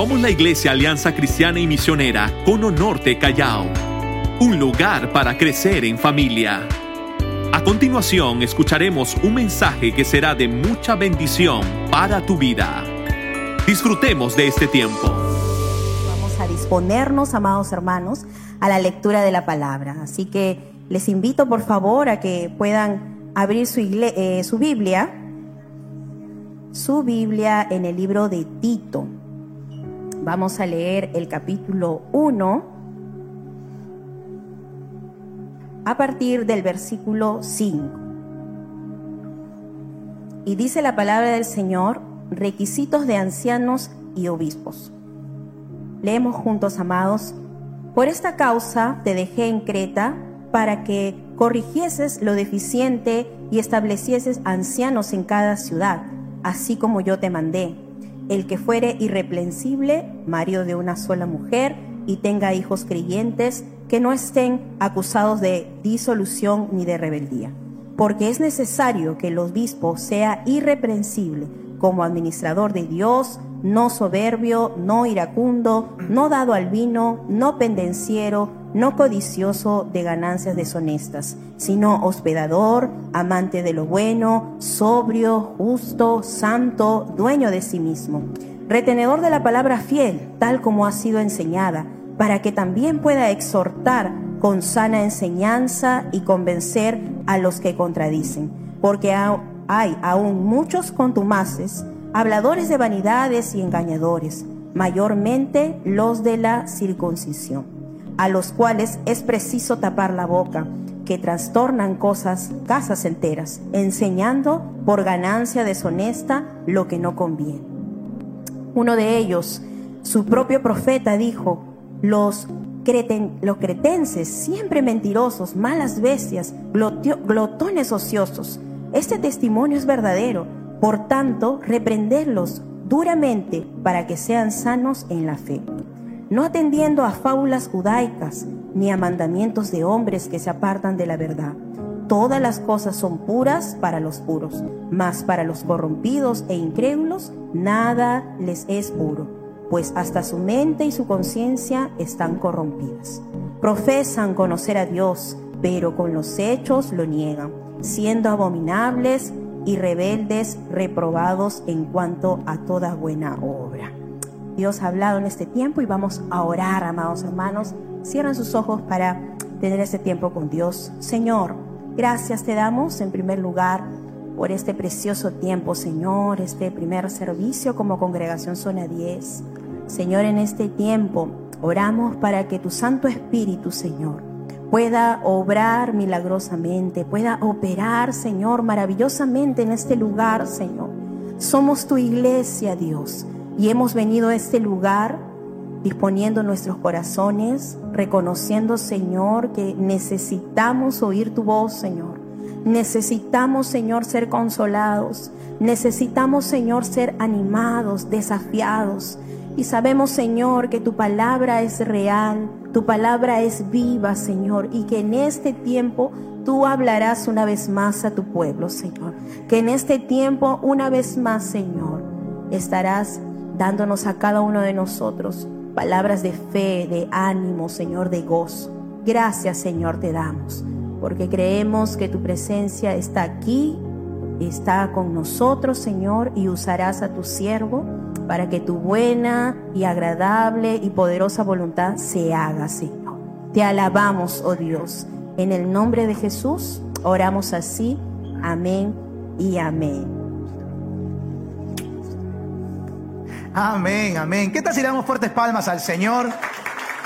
Somos la Iglesia Alianza Cristiana y Misionera Cono Norte Callao, un lugar para crecer en familia. A continuación escucharemos un mensaje que será de mucha bendición para tu vida. Disfrutemos de este tiempo. Vamos a disponernos, amados hermanos, a la lectura de la palabra. Así que les invito por favor a que puedan abrir su, eh, su Biblia, su Biblia en el libro de Tito. Vamos a leer el capítulo 1 a partir del versículo 5. Y dice la palabra del Señor, requisitos de ancianos y obispos. Leemos juntos, amados. Por esta causa te dejé en Creta para que corrigieses lo deficiente y establecieses ancianos en cada ciudad, así como yo te mandé el que fuere irreprensible, marido de una sola mujer, y tenga hijos creyentes, que no estén acusados de disolución ni de rebeldía. Porque es necesario que el obispo sea irreprensible como administrador de Dios, no soberbio, no iracundo, no dado al vino, no pendenciero, no codicioso de ganancias deshonestas, sino hospedador, amante de lo bueno, sobrio, justo, santo, dueño de sí mismo, retenedor de la palabra fiel, tal como ha sido enseñada, para que también pueda exhortar con sana enseñanza y convencer a los que contradicen, porque hay aún muchos contumaces, habladores de vanidades y engañadores, mayormente los de la circuncisión a los cuales es preciso tapar la boca, que trastornan cosas, casas enteras, enseñando por ganancia deshonesta lo que no conviene. Uno de ellos, su propio profeta, dijo, los, cretenses, siempre mentirosos, malas bestias, glotones ociosos. Este testimonio es verdadero, por tanto, reprenderlos duramente para que sean sanos en la fe no atendiendo a fábulas judaicas ni a mandamientos de hombres que se apartan de la verdad. Todas las cosas son puras para los puros, mas para los corrompidos e incrédulos nada les es puro, pues hasta su mente y su conciencia están corrompidas. Profesan conocer a Dios, pero con los hechos lo niegan, siendo abominables y rebeldes, reprobados en cuanto a toda buena obra. Dios ha hablado en este tiempo y vamos a orar, amados hermanos. Cierren sus ojos para tener este tiempo con Dios. Señor, gracias te damos en primer lugar por este precioso tiempo, Señor, este primer servicio como congregación Zona 10. Señor, en este tiempo oramos para que tu Santo Espíritu, Señor, pueda obrar milagrosamente, pueda operar, Señor, maravillosamente en este lugar, Señor. Somos tu iglesia, Dios. Y hemos venido a este lugar disponiendo nuestros corazones, reconociendo, Señor, que necesitamos oír tu voz, Señor. Necesitamos, Señor, ser consolados. Necesitamos, Señor, ser animados, desafiados. Y sabemos, Señor, que tu palabra es real, tu palabra es viva, Señor, y que en este tiempo tú hablarás una vez más a tu pueblo, Señor. Que en este tiempo, una vez más, Señor, estarás dándonos a cada uno de nosotros palabras de fe, de ánimo, Señor, de gozo. Gracias, Señor, te damos, porque creemos que tu presencia está aquí, está con nosotros, Señor, y usarás a tu siervo para que tu buena y agradable y poderosa voluntad se haga, Señor. Te alabamos, oh Dios. En el nombre de Jesús oramos así. Amén y amén. Amén, amén. ¿Qué tal si damos fuertes palmas al Señor?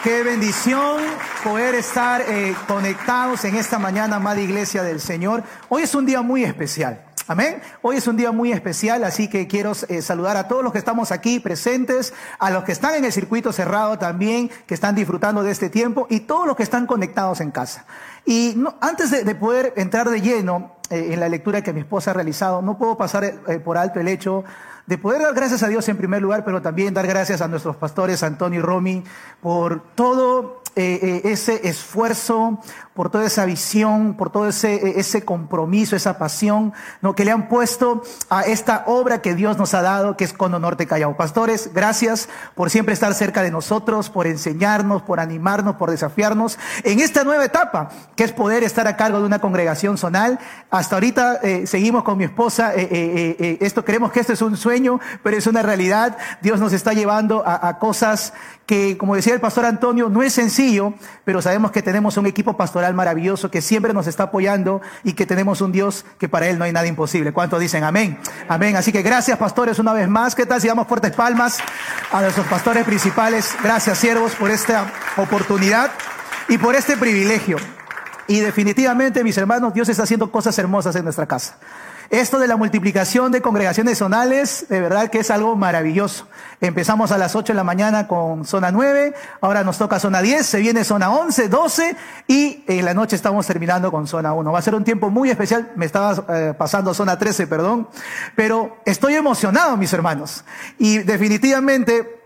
Qué bendición poder estar eh, conectados en esta mañana, amada iglesia del Señor. Hoy es un día muy especial. Amén. Hoy es un día muy especial, así que quiero eh, saludar a todos los que estamos aquí presentes, a los que están en el circuito cerrado también, que están disfrutando de este tiempo, y todos los que están conectados en casa. Y antes de, poder entrar de lleno eh, en la lectura que mi esposa ha realizado, no puedo pasar por alto el hecho de poder dar gracias a Dios en primer lugar, pero también dar gracias a nuestros pastores Antonio y Romy por todo eh, eh, ese esfuerzo, por toda esa visión, por todo ese, eh, ese compromiso, esa pasión, ¿no? que le han puesto a esta obra que Dios nos ha dado, que es Cono Norte Callao. Pastores, gracias por siempre estar cerca de nosotros, por enseñarnos, por animarnos, por desafiarnos en esta nueva etapa, que es poder estar a cargo de una congregación zonal. Hasta ahorita seguimos con mi esposa, esto creemos que esto es un sueño, pero es una realidad. Dios nos está llevando a cosas que, como decía el pastor Antonio, no es sencillo, pero sabemos que tenemos un equipo pastoral maravilloso que siempre nos está apoyando y que tenemos un Dios que para Él no hay nada imposible. ¿Cuántos dicen amén? Amén. Así que gracias, pastores, una vez más. ¿Qué tal si damos fuertes palmas a nuestros pastores principales? Gracias, siervos, por esta oportunidad y por este privilegio. Y definitivamente, mis hermanos, Dios está haciendo cosas hermosas en nuestra casa. Esto de la multiplicación de congregaciones zonales, de verdad que es algo maravilloso. Empezamos a las 8 de la mañana con zona 9, ahora nos toca zona 10, se viene zona 11, 12 y en la noche estamos terminando con zona 1. Va a ser un tiempo muy especial, me estaba eh, pasando zona 13, perdón, pero estoy emocionado, mis hermanos. Y definitivamente,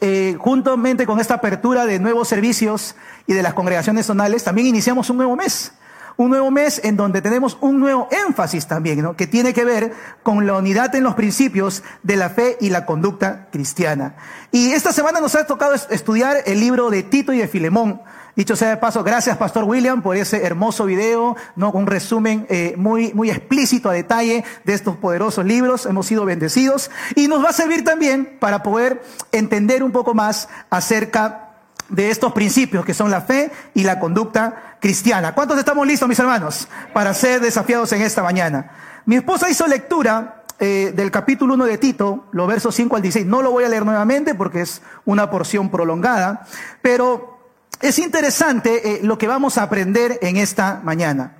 eh, juntamente con esta apertura de nuevos servicios y de las congregaciones zonales, también iniciamos un nuevo mes un nuevo mes en donde tenemos un nuevo énfasis también, ¿no? que tiene que ver con la unidad en los principios de la fe y la conducta cristiana. Y esta semana nos ha tocado estudiar el libro de Tito y de Filemón. Dicho sea de paso, gracias Pastor William por ese hermoso video, ¿no? un resumen eh, muy, muy explícito a detalle de estos poderosos libros. Hemos sido bendecidos y nos va a servir también para poder entender un poco más acerca de estos principios que son la fe y la conducta cristiana. ¿Cuántos estamos listos, mis hermanos, para ser desafiados en esta mañana? Mi esposa hizo lectura eh, del capítulo 1 de Tito, los versos 5 al 16. No lo voy a leer nuevamente porque es una porción prolongada, pero es interesante eh, lo que vamos a aprender en esta mañana.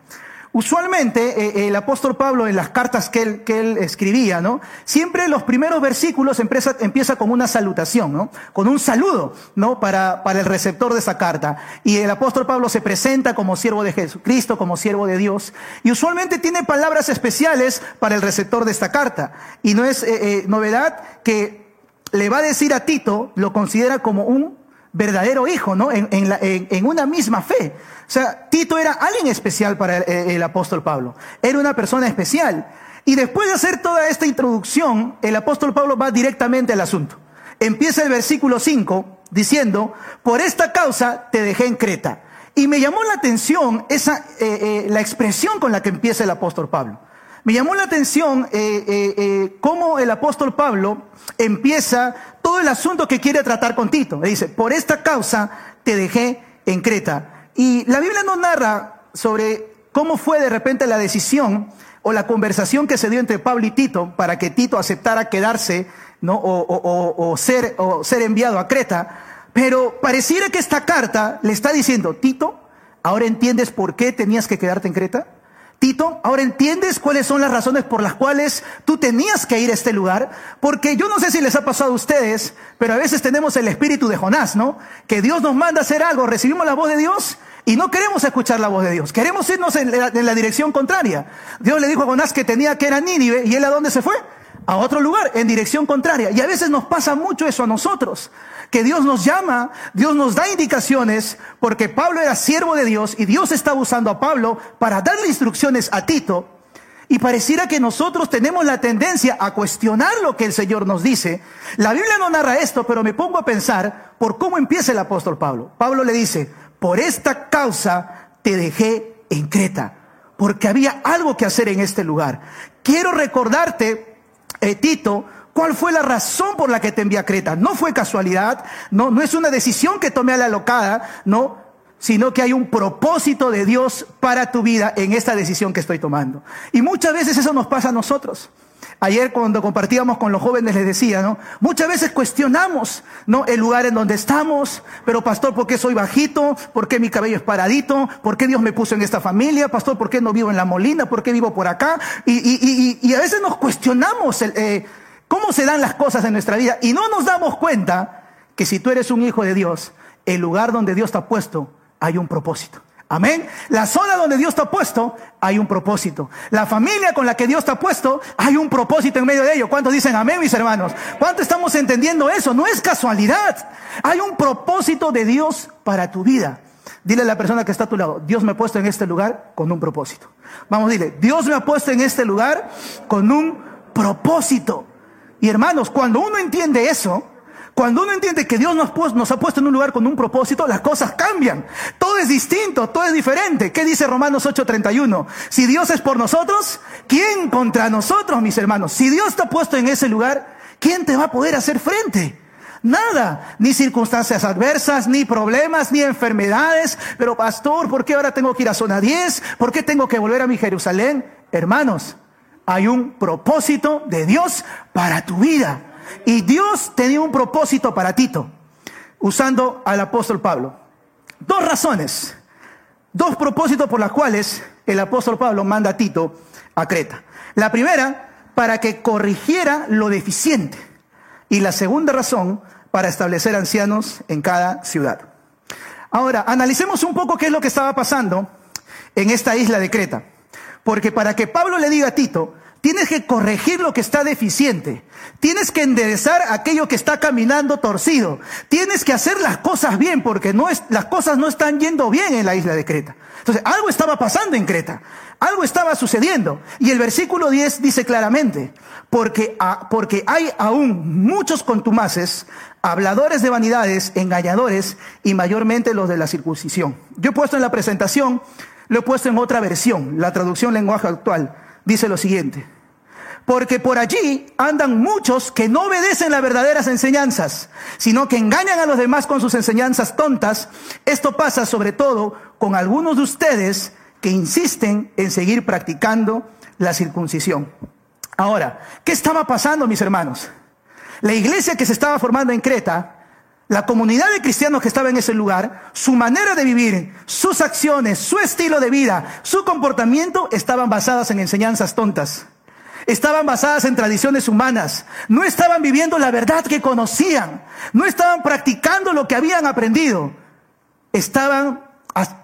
Usualmente eh, el apóstol Pablo en las cartas que él, que él escribía, ¿no? Siempre los primeros versículos empieza, empieza con una salutación, ¿no? Con un saludo, ¿no? Para, para el receptor de esa carta. Y el apóstol Pablo se presenta como siervo de Jesucristo, como siervo de Dios. Y usualmente tiene palabras especiales para el receptor de esta carta. Y no es eh, eh, novedad que le va a decir a Tito, lo considera como un verdadero hijo, ¿no? En, la, en, una misma fe. O sea, Tito era alguien especial para el, apóstol Pablo. Era una persona especial. Y después de hacer toda esta introducción, el apóstol Pablo va directamente al asunto. Empieza el versículo 5 diciendo, por esta causa te dejé en Creta. Y me llamó la atención esa, eh, eh, la expresión con la que empieza el apóstol Pablo. Me llamó la atención eh, eh, eh, cómo el apóstol Pablo empieza todo el asunto que quiere tratar con Tito. Le dice, por esta causa te dejé en Creta. Y la Biblia nos narra sobre cómo fue de repente la decisión o la conversación que se dio entre Pablo y Tito para que Tito aceptara quedarse o, ser, o ser enviado a Creta. Pero pareciera que esta carta le está diciendo, Tito, ¿ahora entiendes por qué tenías que quedarte en Creta? Tito, ahora entiendes cuáles son las razones por las cuales tú tenías que ir a este lugar, porque yo no sé si les ha pasado a ustedes, pero a veces tenemos el espíritu de Jonás, ¿no? Que Dios nos manda hacer algo, recibimos la voz de Dios y no queremos escuchar la voz de Dios, queremos irnos en la, dirección contraria. Dios le dijo a Jonás que tenía que ir a Nínive y él a dónde se fue? A otro lugar, en dirección contraria. Y a veces nos pasa mucho eso a nosotros que Dios nos llama, Dios nos da indicaciones, porque Pablo era siervo de Dios y Dios está usando a Pablo para darle instrucciones a Tito. Y pareciera que nosotros tenemos la tendencia a cuestionar lo que el Señor nos dice. La Biblia no narra esto, pero me pongo a pensar por cómo empieza el apóstol Pablo. Pablo le dice, por esta causa te dejé en Creta, porque había algo que hacer en este lugar. Quiero recordarte, eh, Tito, ¿Cuál fue la razón por la que te envié a Creta? No fue casualidad, no, no es una decisión que tomé a la locada, no, sino que hay un propósito de Dios para tu vida en esta decisión que estoy tomando. Y muchas veces eso nos pasa a nosotros. Ayer cuando compartíamos con los jóvenes les decía, ¿no? Muchas veces cuestionamos, ¿no? El lugar en donde estamos, pero pastor, ¿por qué soy bajito? ¿Por qué mi cabello es paradito? ¿Por qué Dios me puso en esta familia? Pastor, ¿por qué no vivo en la molina? ¿Por qué vivo por acá? Y, y, y, y a veces nos cuestionamos eh, cómo se dan las cosas en nuestra vida y no nos damos cuenta que si tú eres un hijo de Dios, el lugar donde Dios te ha puesto, hay un propósito. Amén. La zona donde Dios te ha puesto, hay un propósito. La familia con la que Dios te ha puesto, hay un propósito en medio de ello. ¿Cuántos dicen amén, mis hermanos? ¿Cuántos estamos entendiendo eso? No es casualidad. Hay un propósito de Dios para tu vida. Dile a la persona que está a tu lado, Dios me ha puesto en este lugar con un propósito. Vamos, dile, Dios me ha puesto en este lugar con un propósito. Y hermanos, cuando uno entiende eso, cuando uno entiende que Dios nos, ha puesto en un lugar con un propósito, las cosas cambian. Todo es distinto, todo es diferente. ¿Qué dice Romanos 8:31? Si Dios es por nosotros, ¿quién contra nosotros, mis hermanos? Si Dios ha puesto en ese lugar, ¿quién te va a poder hacer frente? Nada, ni circunstancias adversas, ni problemas, ni enfermedades. Pero pastor, ¿por qué ahora tengo que ir a zona 10? ¿Por qué tengo que volver a mi Jerusalén? Hermanos, hay un propósito de Dios para tu vida. Y Dios tenía un propósito para Tito, usando al apóstol Pablo. Dos razones, dos propósitos por las cuales el apóstol Pablo manda a Tito a Creta. La primera, para que corrigiera lo deficiente. Y la segunda razón, para establecer ancianos en cada ciudad. Ahora, analicemos un poco qué es lo que estaba pasando en esta isla de Creta. Porque para que Pablo le diga a Tito, tienes que corregir lo que está deficiente, tienes que enderezar aquello que está caminando torcido, tienes que hacer las cosas bien porque no es, las cosas no están yendo bien en la isla de Creta. Entonces, algo estaba pasando en Creta, algo estaba sucediendo. Y el versículo 10 dice claramente, porque, porque hay aún muchos contumaces, habladores de vanidades, engañadores y mayormente los de la circuncisión. Yo he puesto en la presentación, lo he puesto en otra versión, la traducción lenguaje actual, dice lo siguiente. Porque por allí andan muchos que no obedecen las verdaderas enseñanzas, sino que engañan a los demás con sus enseñanzas tontas. Esto pasa sobre todo con algunos de ustedes que insisten en seguir practicando la circuncisión. Ahora, ¿qué estaba pasando, mis hermanos? La iglesia que se estaba formando en Creta, la comunidad de cristianos que estaba en ese lugar, su manera de vivir, sus acciones, su estilo de vida, su comportamiento estaban basadas en enseñanzas tontas. Estaban basadas en tradiciones humanas. No estaban viviendo la verdad que conocían. No estaban practicando lo que habían aprendido. Estaban,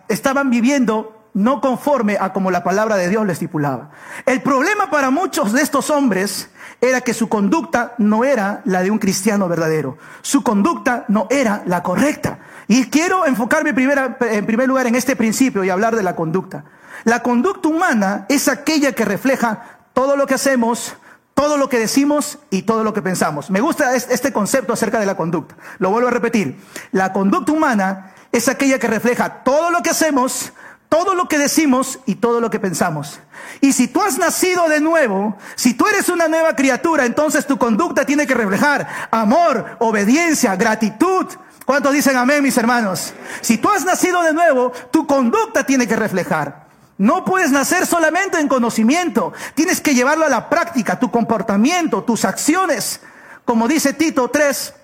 estaban viviendo no conforme a como la palabra de Dios le estipulaba. El problema para muchos de estos hombres era que su conducta no era la de un cristiano verdadero. Su conducta no era la correcta. Y quiero enfocarme en primer lugar en este principio y hablar de la conducta. La conducta humana es aquella que refleja todo lo que hacemos, todo lo que decimos y todo lo que pensamos. Me gusta este concepto acerca de la conducta. Lo vuelvo a repetir. La conducta humana es aquella que refleja todo lo que hacemos, todo lo que decimos y todo lo que pensamos. Y si tú has nacido de nuevo, si tú eres una nueva criatura, entonces tu conducta tiene que reflejar amor, obediencia, gratitud. ¿Cuántos dicen amén, mis hermanos? Si tú has nacido de nuevo, tu conducta tiene que reflejar. No puedes nacer solamente en conocimiento, tienes que llevarlo a la práctica, tu comportamiento, tus acciones. Como dice Tito 3,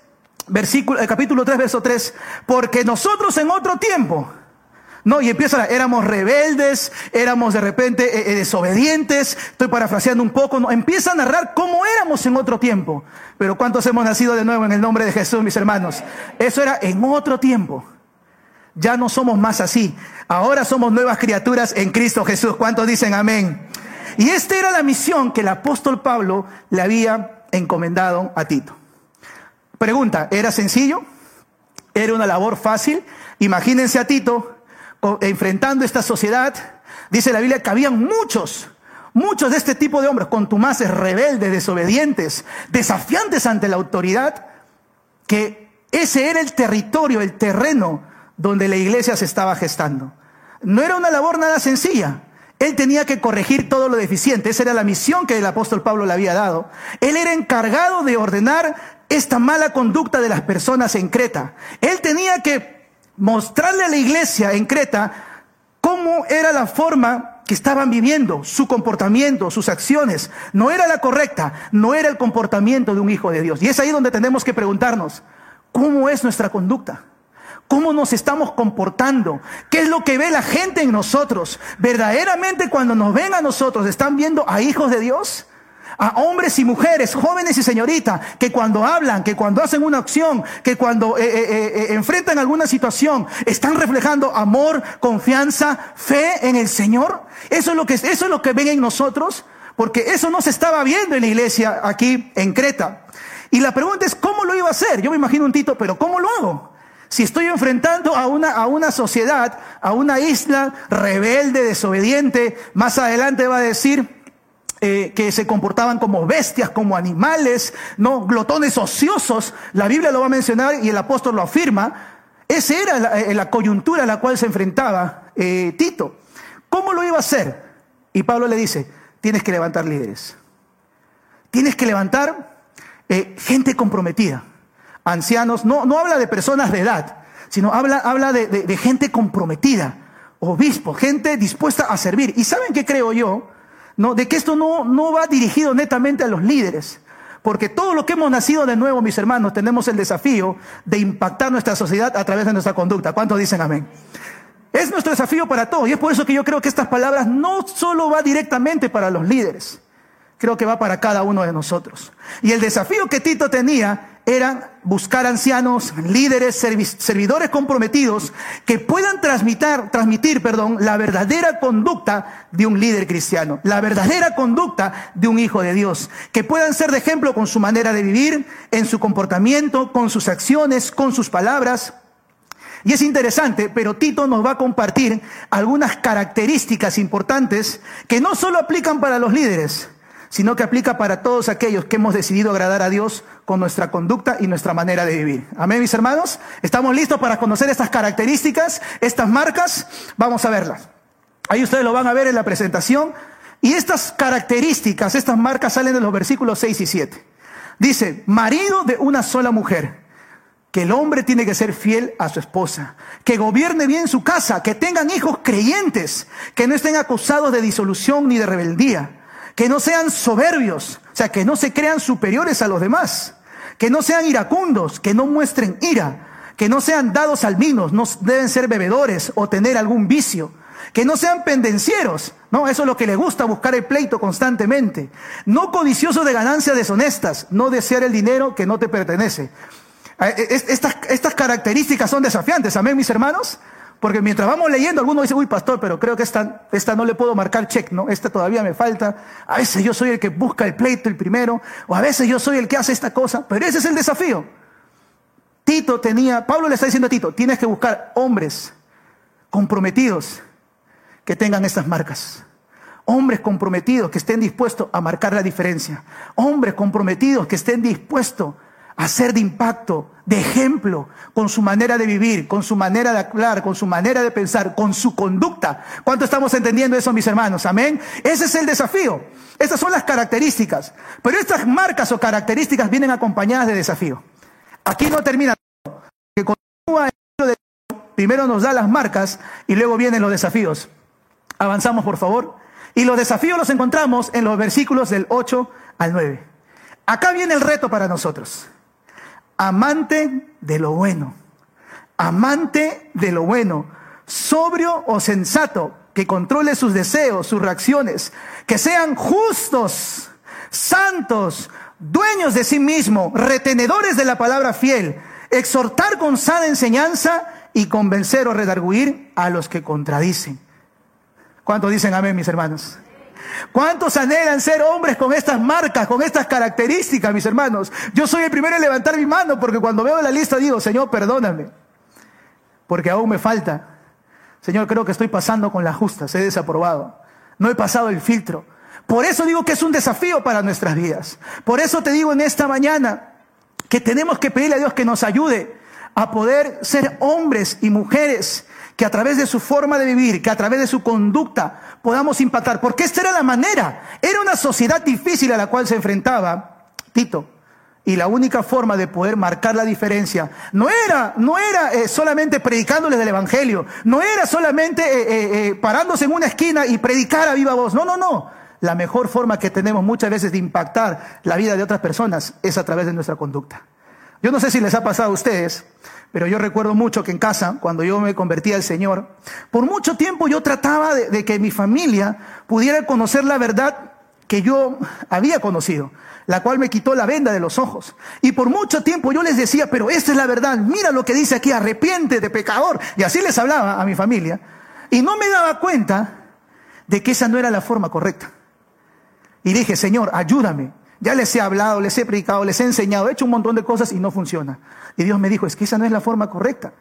versículo, eh, capítulo 3, verso 3, porque nosotros en otro tiempo, no, y empieza, éramos rebeldes, éramos de repente eh, eh, desobedientes, estoy parafraseando un poco, no, empieza a narrar cómo éramos en otro tiempo. Pero ¿cuántos hemos nacido de nuevo en el nombre de Jesús, mis hermanos? Eso era en otro tiempo. Ya no somos más así. Ahora somos nuevas criaturas en Cristo Jesús. ¿Cuántos dicen amén? Y esta era la misión que el apóstol Pablo le había encomendado a Tito. Pregunta, ¿era sencillo? ¿Era una labor fácil? Imagínense a Tito enfrentando esta sociedad, dice la Biblia que habían muchos, muchos de este tipo de hombres, contumaces, rebeldes, desobedientes, desafiantes ante la autoridad, que ese era el territorio, el terreno donde la iglesia se estaba gestando. No era una labor nada sencilla. Él tenía que corregir todo lo deficiente. Esa era la misión que el apóstol Pablo le había dado. Él era encargado de ordenar esta mala conducta de las personas en Creta. Él tenía que mostrarle a la iglesia en Creta cómo era la forma que estaban viviendo, su comportamiento, sus acciones. No era la correcta, no era el comportamiento de un hijo de Dios. Y es ahí donde tenemos que preguntarnos, ¿cómo es nuestra conducta? ¿Cómo nos estamos comportando? ¿Qué es lo que ve la gente en nosotros? ¿Verdaderamente cuando nos ven a nosotros están viendo a hijos de Dios? A hombres y mujeres, jóvenes y señoritas, que cuando hablan, que cuando hacen una acción, que cuando eh, eh, eh, enfrentan alguna situación, están reflejando amor, confianza, fe en el Señor. Eso es lo que, eso es lo que ven en nosotros, porque eso no se estaba viendo en la iglesia aquí en Creta. Y la pregunta es, ¿cómo lo iba a hacer? Yo me imagino un Tito, pero ¿cómo lo hago? Si estoy enfrentando a una, a una sociedad, a una isla rebelde, desobediente, más adelante va a decir, eh, que se comportaban como bestias, como animales, no glotones ociosos. La Biblia lo va a mencionar y el apóstol lo afirma. Esa era la, eh, coyuntura a la cual se enfrentaba eh, Tito. ¿Cómo lo iba a hacer? Y Pablo le dice, tienes que levantar líderes. Tienes que levantar gente comprometida. Ancianos, no, no habla de personas de edad, sino habla, habla de, de, de gente comprometida, obispo, gente dispuesta a servir. ¿Y saben qué creo yo? ¿No? De que esto no, no va dirigido netamente a los líderes. Porque todo lo que hemos nacido de nuevo, mis hermanos, tenemos el desafío de impactar nuestra sociedad a través de nuestra conducta. ¿Cuántos dicen amén? Es nuestro desafío para todos. Y es por eso que yo creo que estas palabras no solo va directamente para los líderes, creo que va para cada uno de nosotros. Y el desafío que Tito tenía era buscar ancianos, líderes, servidores comprometidos que puedan transmitir, transmitir perdón, la verdadera conducta de un líder cristiano, la verdadera conducta de un hijo de Dios, que puedan ser de ejemplo con su manera de vivir, en su comportamiento, con sus acciones, con sus palabras. Y es interesante, pero Tito nos va a compartir algunas características importantes que no solo aplican para los líderes, sino que aplica para todos aquellos que hemos decidido agradar a Dios con nuestra conducta y nuestra manera de vivir. Amén, mis hermanos. ¿Estamos listos para conocer estas características, estas marcas? Vamos a verlas. Ahí ustedes lo van a ver en la presentación. Y estas características, estas marcas salen de los versículos 6 y 7. Dice, marido de una sola mujer, que el hombre tiene que ser fiel a su esposa, que gobierne bien su casa, que tengan hijos creyentes, que no estén acusados de disolución ni de rebeldía que no sean soberbios, o sea, que no se crean superiores a los demás, que no sean iracundos, que no muestren ira, que no sean dados al vino, no deben ser bebedores o tener algún vicio, que no sean pendencieros, no, eso es lo que le gusta, buscar el pleito constantemente, no codiciosos de ganancias deshonestas, no desear el dinero que no te pertenece. Eh, estas, estas características son desafiantes, amén, mis hermanos. Porque mientras vamos leyendo, algunos dicen, uy, pastor, pero creo que esta, esta no le puedo marcar check, ¿no? Esta todavía me falta. A veces yo soy el que busca el pleito, el primero, o a veces yo soy el que hace esta cosa, pero ese es el desafío. Tito tenía, Pablo le está diciendo a Tito, tienes que buscar hombres comprometidos que tengan estas marcas. Hombres comprometidos que estén dispuestos a marcar la diferencia. Hombres comprometidos que estén dispuestos a ser de impacto, de ejemplo, con su manera de vivir, con su manera de hablar, con su manera de pensar, con su conducta. ¿Cuánto estamos entendiendo eso, mis hermanos? Amén. Ese es el desafío. Estas son las características. Pero estas marcas o características vienen acompañadas de desafío. Aquí no termina. Que continúa primero nos da las marcas y luego vienen los desafíos. Avanzamos, por favor. Y los desafíos los encontramos en los versículos del 8 al 9. Acá viene el reto para nosotros amante de lo bueno, amante de lo bueno, sobrio o sensato, que controle sus deseos, sus reacciones, que sean justos, santos, dueños de sí mismo, retenedores de la palabra fiel, exhortar con sana enseñanza y convencer o redarguir a los que contradicen. ¿Cuántos dicen amén, mis hermanos? ¿Cuántos anhelan ser hombres con estas marcas, con estas características, mis hermanos? Yo soy el primero en levantar mi mano porque cuando veo la lista digo, Señor, perdóname, porque aún me falta. Señor, creo que estoy pasando con la justa, he desaprobado. No he pasado el filtro. Por eso digo que es un desafío para nuestras vidas. Por eso te digo en esta mañana que tenemos que pedirle a Dios que nos ayude a poder ser hombres y mujeres que a través de su forma de vivir, que a través de su conducta podamos impactar. Porque esta era la manera. Era una sociedad difícil a la cual se enfrentaba Tito. Y la única forma de poder marcar la diferencia no era, no era eh, solamente predicándoles del Evangelio, no era solamente eh, eh, parándose en una esquina y predicar a viva voz. No, no, no. La mejor forma que tenemos muchas veces de impactar la vida de otras personas es a través de nuestra conducta. Yo no sé si les ha pasado a ustedes, pero yo recuerdo mucho que en casa, cuando yo me convertí al Señor, por mucho tiempo yo trataba de, que mi familia pudiera conocer la verdad que yo había conocido, la cual me quitó la venda de los ojos. Y por mucho tiempo yo les decía, pero esta es la verdad, mira lo que dice aquí, arrepiente de pecador. Y así les hablaba a mi familia. Y no me daba cuenta de que esa no era la forma correcta. Y dije, Señor, ayúdame Ya les he hablado, les he predicado, les he enseñado, he hecho un montón de cosas y no funciona. Y Dios me dijo, es que esa no es la forma correcta.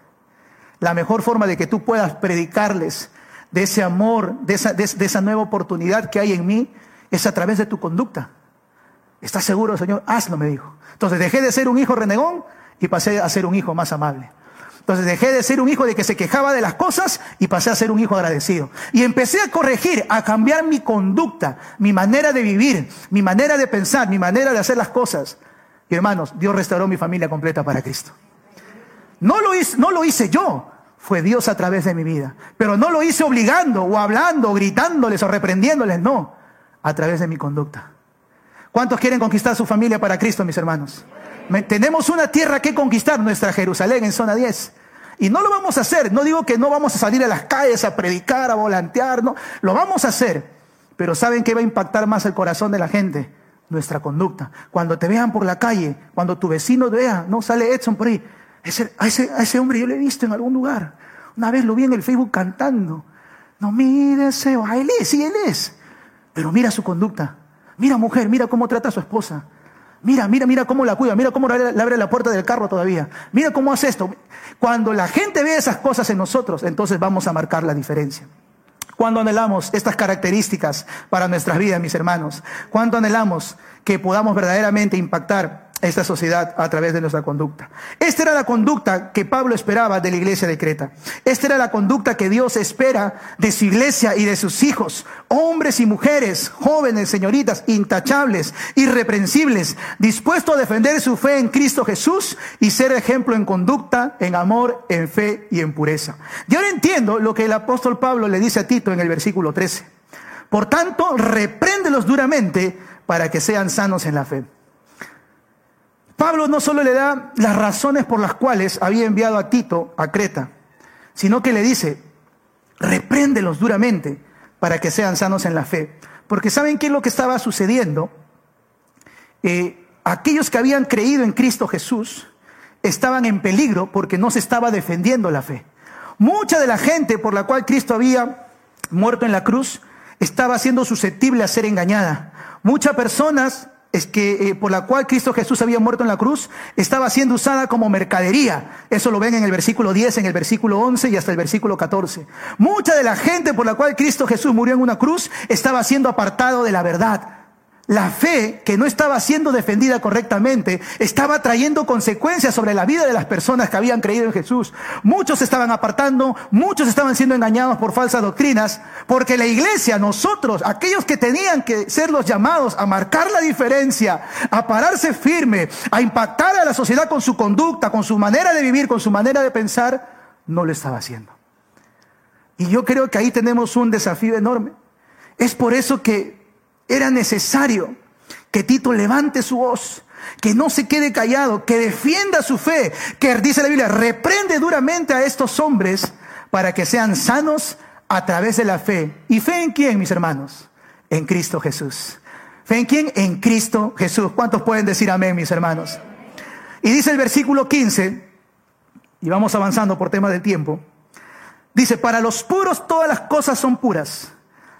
La mejor forma de que tú puedas predicarles de ese amor, de esa, nueva oportunidad que hay en mí, es a través de tu conducta. ¿Estás seguro, Señor? Hazlo, me dijo. Entonces dejé de ser un hijo renegón y pasé a ser un hijo más amable. Entonces dejé de ser un hijo de que se quejaba de las cosas y pasé a ser un hijo agradecido. Y empecé a corregir, a cambiar mi conducta, mi manera de vivir, mi manera de pensar, mi manera de hacer las cosas. Y hermanos, Dios restauró mi familia completa para Cristo. No lo hice, no lo hice yo, fue Dios a través de mi vida. Pero no lo hice obligando o hablando, o gritándoles o reprendiéndoles, no, a través de mi conducta. ¿Cuántos quieren conquistar su familia para Cristo, mis hermanos? Tenemos una tierra que conquistar, nuestra Jerusalén en zona 10. Y no lo vamos a hacer. No digo que no vamos a salir a las calles a predicar, a volantear, no. Lo vamos a hacer. Pero ¿saben qué va a impactar más el corazón de la gente? Nuestra conducta. Cuando te vean por la calle, cuando tu vecino vea, no sale Edson por ahí. Ese, a, ese, a ese hombre yo lo he visto en algún lugar. Una vez lo vi en el Facebook cantando. No mire ese, él es, sí, él es. Pero mira su conducta. Mira mujer, mira cómo trata a su esposa. Mira, mira, mira cómo la cuida, mira cómo le abre la puerta del carro todavía. Mira cómo hace esto. Cuando la gente ve esas cosas en nosotros, entonces vamos a marcar la diferencia. Cuando anhelamos estas características para nuestras vidas, mis hermanos, cuando anhelamos que podamos verdaderamente impactar esta sociedad a través de nuestra conducta. Esta era la conducta que Pablo esperaba de la iglesia de Creta. Esta era la conducta que Dios espera de su iglesia y de sus hijos, hombres y mujeres, jóvenes, señoritas, intachables, irreprensibles, dispuestos a defender su fe en Cristo Jesús y ser ejemplo en conducta, en amor, en fe y en pureza. Yo ahora entiendo lo que el apóstol Pablo le dice a Tito en el versículo 13. Por tanto, repréndelos duramente para que sean sanos en la fe. Pablo no solo le da las razones por las cuales había enviado a Tito a Creta, sino que le dice, repréndelos duramente para que sean sanos en la fe. Porque ¿saben qué es lo que estaba sucediendo? Eh, aquellos que habían creído en Cristo Jesús estaban en peligro porque no se estaba defendiendo la fe. Mucha de la gente por la cual Cristo había muerto en la cruz estaba siendo susceptible a ser engañada. Muchas personas es que eh, por la cual Cristo Jesús había muerto en la cruz estaba siendo usada como mercadería. Eso lo ven en el versículo 10, en el versículo 11 y hasta el versículo 14. Mucha de la gente por la cual Cristo Jesús murió en una cruz estaba siendo apartado de la verdad. La fe que no estaba siendo defendida correctamente estaba trayendo consecuencias sobre la vida de las personas que habían creído en Jesús. Muchos estaban apartando, muchos estaban siendo engañados por falsas doctrinas, porque la iglesia, nosotros, aquellos que tenían que ser los llamados a marcar la diferencia, a pararse firme, a impactar a la sociedad con su conducta, con su manera de vivir, con su manera de pensar, no lo estaba haciendo. Y yo creo que ahí tenemos un desafío enorme. Es por eso que era necesario que Tito levante su voz, que no se quede callado, que defienda su fe, que dice la Biblia, reprende duramente a estos hombres para que sean sanos a través de la fe. ¿Y fe en quién, mis hermanos? En Cristo Jesús. ¿Fe en quién? En Cristo Jesús. ¿Cuántos pueden decir amén, mis hermanos? Y dice el versículo 15, y vamos avanzando por tema del tiempo, dice, para los puros todas las cosas son puras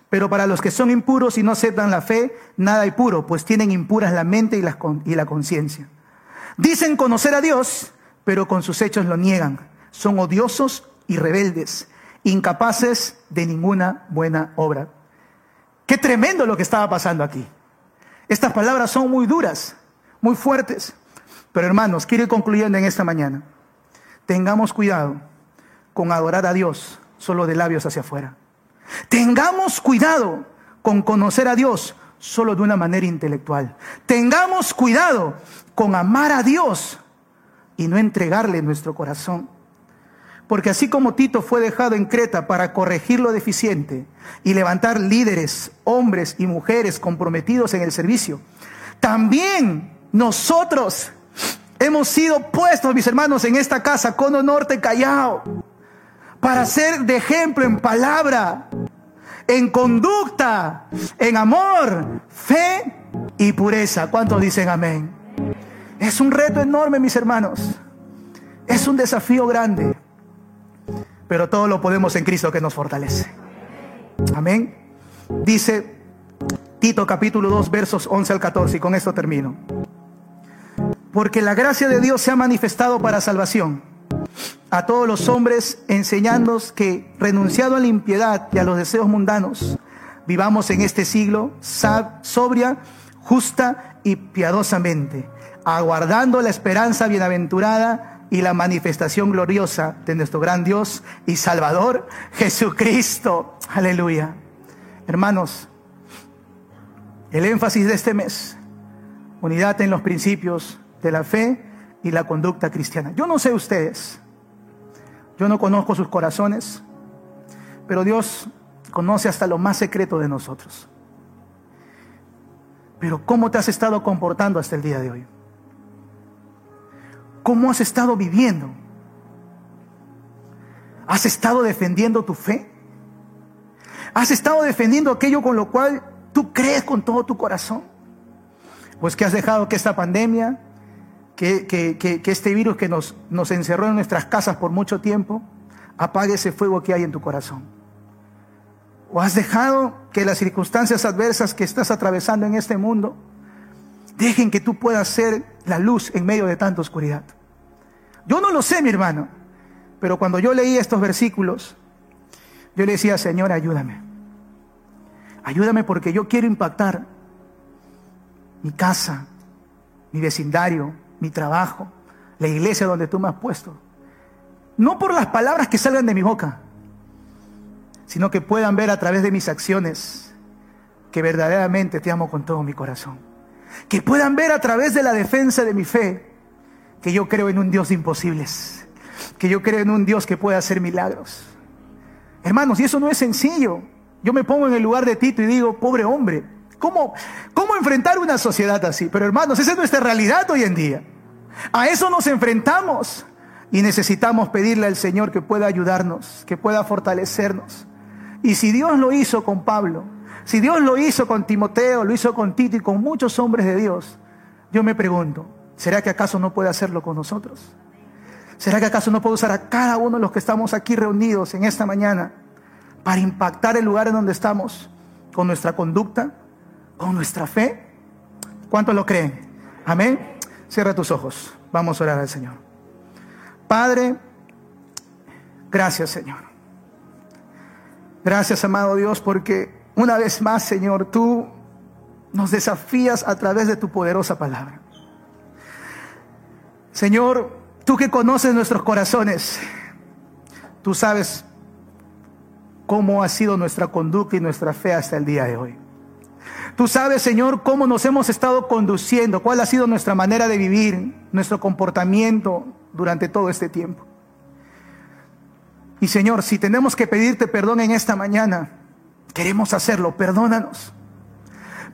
pero para los que son impuros y no aceptan la fe, nada hay puro, pues tienen impuras la mente y la, conciencia. Dicen conocer a Dios, pero con sus hechos lo niegan. Son odiosos y rebeldes, incapaces de ninguna buena obra. Qué tremendo lo que estaba pasando aquí. Estas palabras son muy duras, muy fuertes. Pero hermanos, quiero ir concluyendo en esta mañana. Tengamos cuidado con adorar a Dios solo de labios hacia afuera. Tengamos cuidado con conocer a Dios solo de una manera intelectual. Tengamos cuidado con amar a Dios y no entregarle nuestro corazón. Porque así como Tito fue dejado en Creta para corregir lo deficiente y levantar líderes, hombres y mujeres comprometidos en el servicio, también nosotros hemos sido puestos, mis hermanos, en esta casa, Cono Norte Callao para ser de ejemplo en palabra, en conducta, en amor, fe y pureza. ¿Cuántos dicen amén? Es un reto enorme, mis hermanos. Es un desafío grande. Pero todo lo podemos en Cristo que nos fortalece. Amén. Dice Tito capítulo 2 versos 11 al 14 y con esto termino. Porque la gracia de Dios se ha manifestado para salvación a todos los hombres, enseñándonos que, renunciado a la impiedad y a los deseos mundanos, vivamos en este siglo sobria, justa y piadosamente, aguardando la esperanza bienaventurada y la manifestación gloriosa de nuestro gran Dios y Salvador Jesucristo. Aleluya. Hermanos, el énfasis de este mes, unidad en los principios de la fe y la conducta cristiana. Yo no sé ustedes, yo no conozco sus corazones, pero Dios conoce hasta lo más secreto de nosotros. Pero ¿cómo te has estado comportando hasta el día de hoy? ¿Cómo has estado viviendo? ¿Has estado defendiendo tu fe? ¿Has estado defendiendo aquello con lo cual tú crees con todo tu corazón? Pues que has dejado que esta pandemia, que, que, este virus que nos, nos encerró en nuestras casas por mucho tiempo, apague ese fuego que hay en tu corazón. O has dejado que las circunstancias adversas que estás atravesando en este mundo dejen que tú puedas ser la luz en medio de tanta oscuridad. Yo no lo sé, mi hermano, pero cuando yo leía estos versículos, yo le decía, Señor, ayúdame. Ayúdame porque yo quiero impactar mi casa, mi vecindario, mi trabajo, la iglesia donde tú me has puesto. No por las palabras que salgan de mi boca, sino que puedan ver a través de mis acciones que verdaderamente te amo con todo mi corazón. Que puedan ver a través de la defensa de mi fe que yo creo en un Dios de imposibles, que yo creo en un Dios que puede hacer milagros. Hermanos, y eso no es sencillo. Yo me pongo en el lugar de Tito y digo, pobre hombre, ¿cómo, cómo enfrentar una sociedad así? Pero hermanos, esa es nuestra realidad hoy en día. A eso nos enfrentamos y necesitamos pedirle al Señor que pueda ayudarnos, que pueda fortalecernos. Y si Dios lo hizo con Pablo, si Dios lo hizo con Timoteo, lo hizo con Tito y con muchos hombres de Dios, yo me pregunto, ¿será que acaso no puede hacerlo con nosotros? ¿Será que acaso no puede usar a cada uno de los que estamos aquí reunidos en esta mañana para impactar el lugar en donde estamos con nuestra conducta, con nuestra fe? ¿Cuántos lo creen? Amén. Cierra tus ojos. Vamos a orar al Señor. Padre, gracias Señor. Gracias amado Dios porque una vez más Señor, tú nos desafías a través de tu poderosa palabra. Señor, tú que conoces nuestros corazones, tú sabes cómo ha sido nuestra conducta y nuestra fe hasta el día de hoy. Tú sabes, Señor, cómo nos hemos estado conduciendo, cuál ha sido nuestra manera de vivir, nuestro comportamiento durante todo este tiempo. Y Señor, si tenemos que pedirte perdón en esta mañana, queremos hacerlo, perdónanos.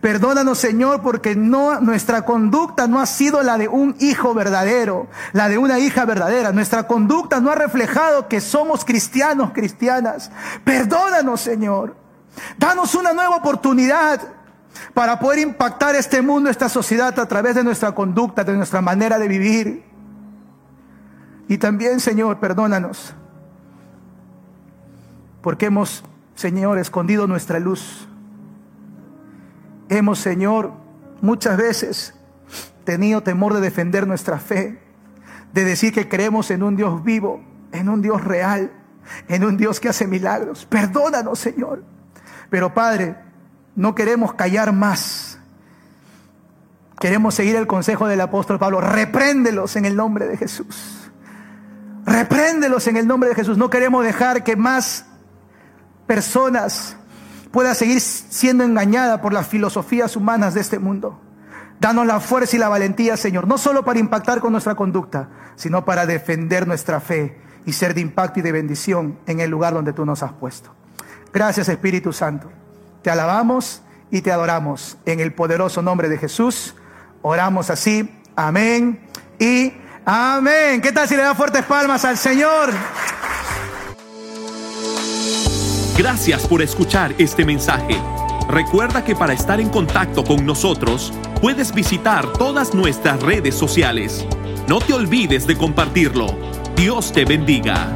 Perdónanos, Señor, porque no, nuestra conducta no ha sido la de un hijo verdadero, la de una hija verdadera. Nuestra conducta no ha reflejado que somos cristianos, cristianas. Perdónanos, Señor. Danos una nueva oportunidad para poder impactar este mundo, esta sociedad a través de nuestra conducta, de nuestra manera de vivir. Y también, Señor, perdónanos, porque hemos, Señor, escondido nuestra luz. Hemos, Señor, muchas veces tenido temor de defender nuestra fe, de decir que creemos en un Dios vivo, en un Dios real, en un Dios que hace milagros. Perdónanos, Señor. Pero Padre, no queremos callar más. Queremos seguir el consejo del apóstol Pablo. Repréndelos en el nombre de Jesús. Repréndelos en el nombre de Jesús. No queremos dejar que más personas puedan seguir siendo engañadas por las filosofías humanas de este mundo. Danos la fuerza y la valentía, Señor, no solo para impactar con nuestra conducta, sino para defender nuestra fe y ser de impacto y de bendición en el lugar donde tú nos has puesto. Gracias, Espíritu Santo. Te alabamos y te adoramos. En el poderoso nombre de Jesús, oramos así. Amén y amén. ¿Qué tal si le da fuertes palmas al Señor? Gracias por escuchar este mensaje. Recuerda que para estar en contacto con nosotros, puedes visitar todas nuestras redes sociales. No te olvides de compartirlo. Dios te bendiga.